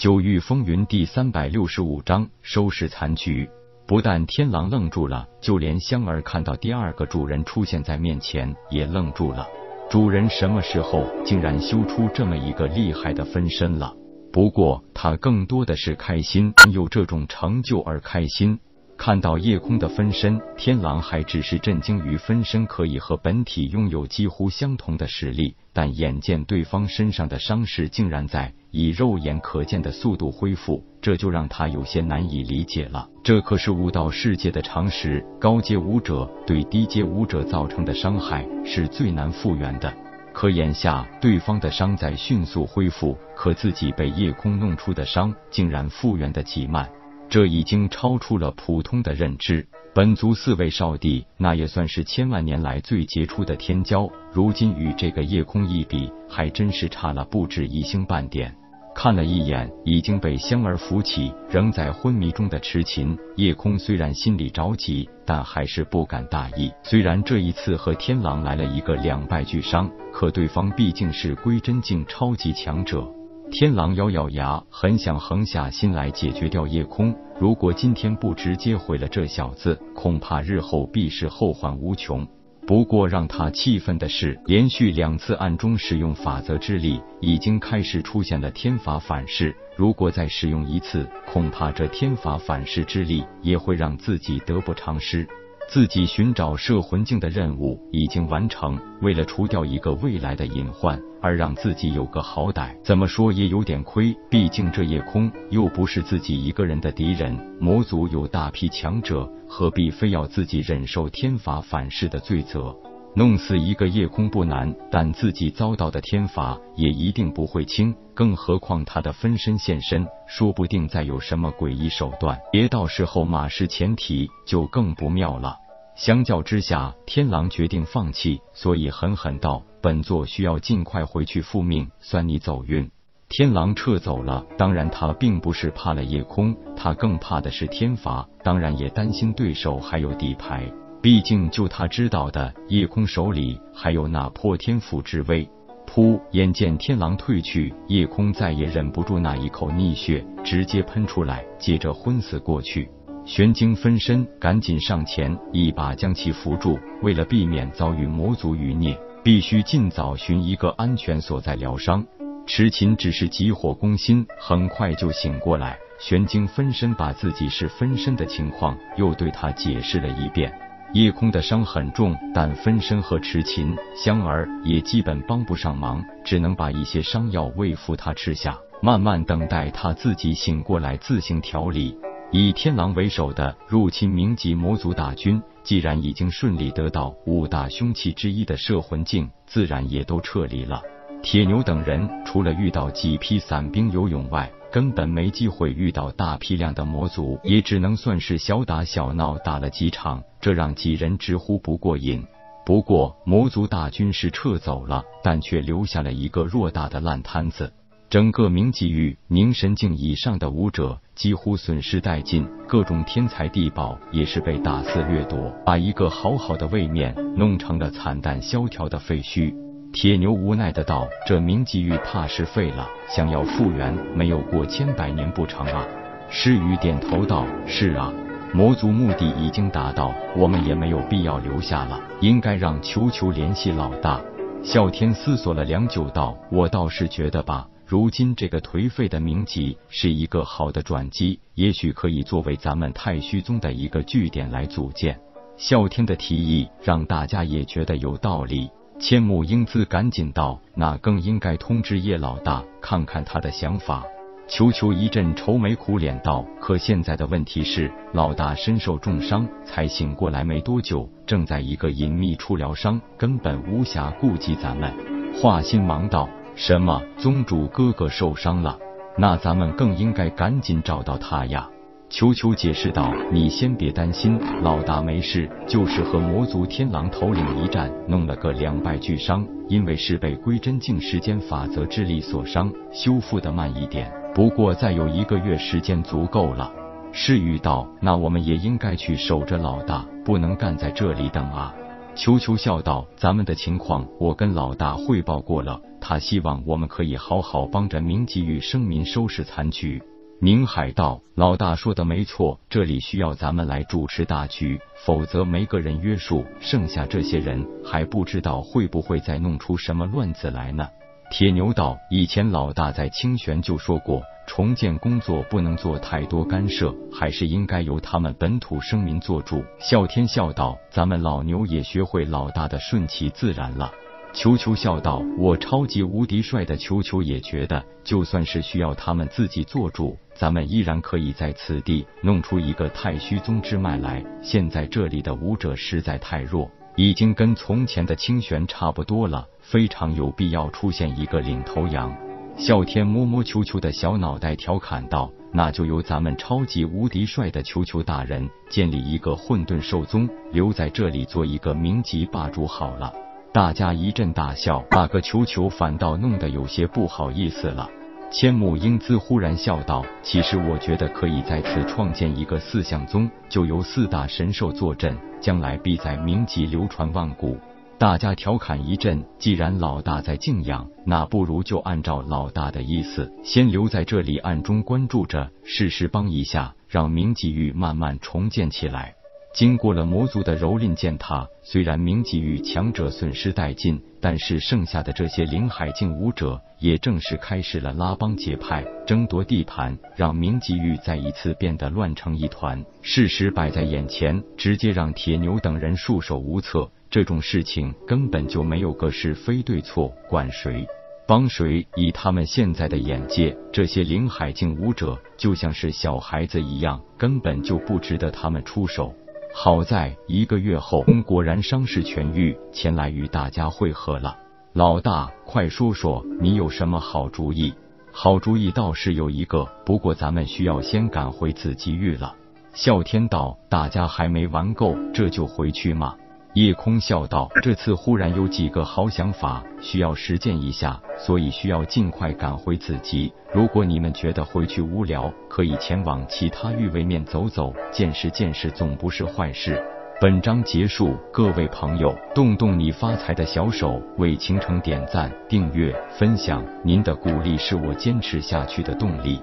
九域风云第三百六十五章收拾残局。不但天狼愣住了，就连香儿看到第二个主人出现在面前也愣住了。主人什么时候竟然修出这么一个厉害的分身了？不过他更多的是开心，有这种成就而开心。看到夜空的分身，天狼还只是震惊于分身可以和本体拥有几乎相同的实力，但眼见对方身上的伤势竟然在以肉眼可见的速度恢复，这就让他有些难以理解了。这可是武道世界的常识，高阶武者对低阶武者造成的伤害是最难复原的。可眼下对方的伤在迅速恢复，可自己被夜空弄出的伤竟然复原的极慢。这已经超出了普通的认知。本族四位少帝，那也算是千万年来最杰出的天骄，如今与这个夜空一比，还真是差了不止一星半点。看了一眼已经被香儿扶起、仍在昏迷中的痴琴，夜空虽然心里着急，但还是不敢大意。虽然这一次和天狼来了一个两败俱伤，可对方毕竟是归真境超级强者。天狼咬咬牙，很想横下心来解决掉夜空。如果今天不直接毁了这小子，恐怕日后必是后患无穷。不过让他气愤的是，连续两次暗中使用法则之力，已经开始出现了天法反噬。如果再使用一次，恐怕这天法反噬之力也会让自己得不偿失。自己寻找摄魂镜的任务已经完成，为了除掉一个未来的隐患，而让自己有个好歹，怎么说也有点亏。毕竟这夜空又不是自己一个人的敌人，魔族有大批强者，何必非要自己忍受天罚反噬的罪责？弄死一个夜空不难，但自己遭到的天罚也一定不会轻。更何况他的分身现身，说不定再有什么诡异手段，别到时候马失前蹄，就更不妙了。相较之下，天狼决定放弃，所以狠狠道：“本座需要尽快回去复命，算你走运。”天狼撤走了，当然他并不是怕了夜空，他更怕的是天罚，当然也担心对手还有底牌。毕竟，就他知道的，夜空手里还有那破天斧之威。噗！眼见天狼退去，夜空再也忍不住那一口逆血，直接喷出来，接着昏死过去。玄晶分身赶紧上前，一把将其扶住。为了避免遭遇魔族余孽，必须尽早寻一个安全所在疗伤。痴琴只是急火攻心，很快就醒过来。玄晶分身把自己是分身的情况又对他解释了一遍。夜空的伤很重，但分身和痴琴、香儿也基本帮不上忙，只能把一些伤药喂服他吃下，慢慢等待他自己醒过来自行调理。以天狼为首的入侵冥级魔族大军，既然已经顺利得到五大凶器之一的摄魂镜，自然也都撤离了。铁牛等人除了遇到几批散兵游勇外，根本没机会遇到大批量的魔族，也只能算是小打小闹打了几场，这让几人直呼不过瘾。不过魔族大军是撤走了，但却留下了一个偌大的烂摊子。整个明极域凝神境以上的武者几乎损失殆尽，各种天材地宝也是被大肆掠夺，把一个好好的位面弄成了惨淡萧条的废墟。铁牛无奈的道：“这冥极域怕是废了，想要复原，没有过千百年不成啊。”诗雨点头道：“是啊，魔族目的已经达到，我们也没有必要留下了，应该让球球联系老大。”啸天思索了良久道：“我倒是觉得吧，如今这个颓废的冥极是一个好的转机，也许可以作为咱们太虚宗的一个据点来组建。”啸天的提议让大家也觉得有道理。千木英姿赶紧道：“那更应该通知叶老大，看看他的想法。”球球一阵愁眉苦脸道：“可现在的问题是，老大身受重伤，才醒过来没多久，正在一个隐秘处疗伤，根本无暇顾及咱们。”华心忙道：“什么？宗主哥哥受伤了？那咱们更应该赶紧找到他呀！”球球解释道：“你先别担心，老大没事，就是和魔族天狼头领一战，弄了个两败俱伤。因为是被归真境时间法则之力所伤，修复的慢一点。不过再有一个月时间足够了。”诗雨道：“那我们也应该去守着老大，不能干在这里等啊。”球球笑道：“咱们的情况我跟老大汇报过了，他希望我们可以好好帮着明吉与生民收拾残局。”宁海道：“老大说的没错，这里需要咱们来主持大局，否则没个人约束，剩下这些人还不知道会不会再弄出什么乱子来呢。”铁牛道：“以前老大在清玄就说过，重建工作不能做太多干涉，还是应该由他们本土生民做主。”啸天笑道：“咱们老牛也学会老大的顺其自然了。”球球笑道：“我超级无敌帅的球球也觉得，就算是需要他们自己做主，咱们依然可以在此地弄出一个太虚宗之脉来。现在这里的武者实在太弱，已经跟从前的清玄差不多了，非常有必要出现一个领头羊。”啸天摸摸球球的小脑袋，调侃道：“那就由咱们超级无敌帅的球球大人建立一个混沌兽宗，留在这里做一个名级霸主好了。”大家一阵大笑，把个球球反倒弄得有些不好意思了。千木英姿忽然笑道：“其实我觉得可以在此创建一个四象宗，就由四大神兽坐镇，将来必在名籍流传万古。”大家调侃一阵。既然老大在敬仰，那不如就按照老大的意思，先留在这里暗中关注着，试试帮一下，让明吉域慢慢重建起来。经过了魔族的蹂躏践踏，虽然明吉与强者损失殆尽，但是剩下的这些灵海境武者也正式开始了拉帮结派、争夺地盘，让明吉域再一次变得乱成一团。事实摆在眼前，直接让铁牛等人束手无策。这种事情根本就没有个是非对错，管谁帮谁。以他们现在的眼界，这些灵海境武者就像是小孩子一样，根本就不值得他们出手。好在一个月后，果然伤势痊愈，前来与大家会合了。老大，快说说你有什么好主意？好主意倒是有一个，不过咱们需要先赶回紫极域了。啸天道，大家还没玩够，这就回去吗？夜空笑道：“这次忽然有几个好想法，需要实践一下，所以需要尽快赶回子集。如果你们觉得回去无聊，可以前往其他域位面走走，见识见识，总不是坏事。”本章结束，各位朋友，动动你发财的小手，为倾城点赞、订阅、分享，您的鼓励是我坚持下去的动力。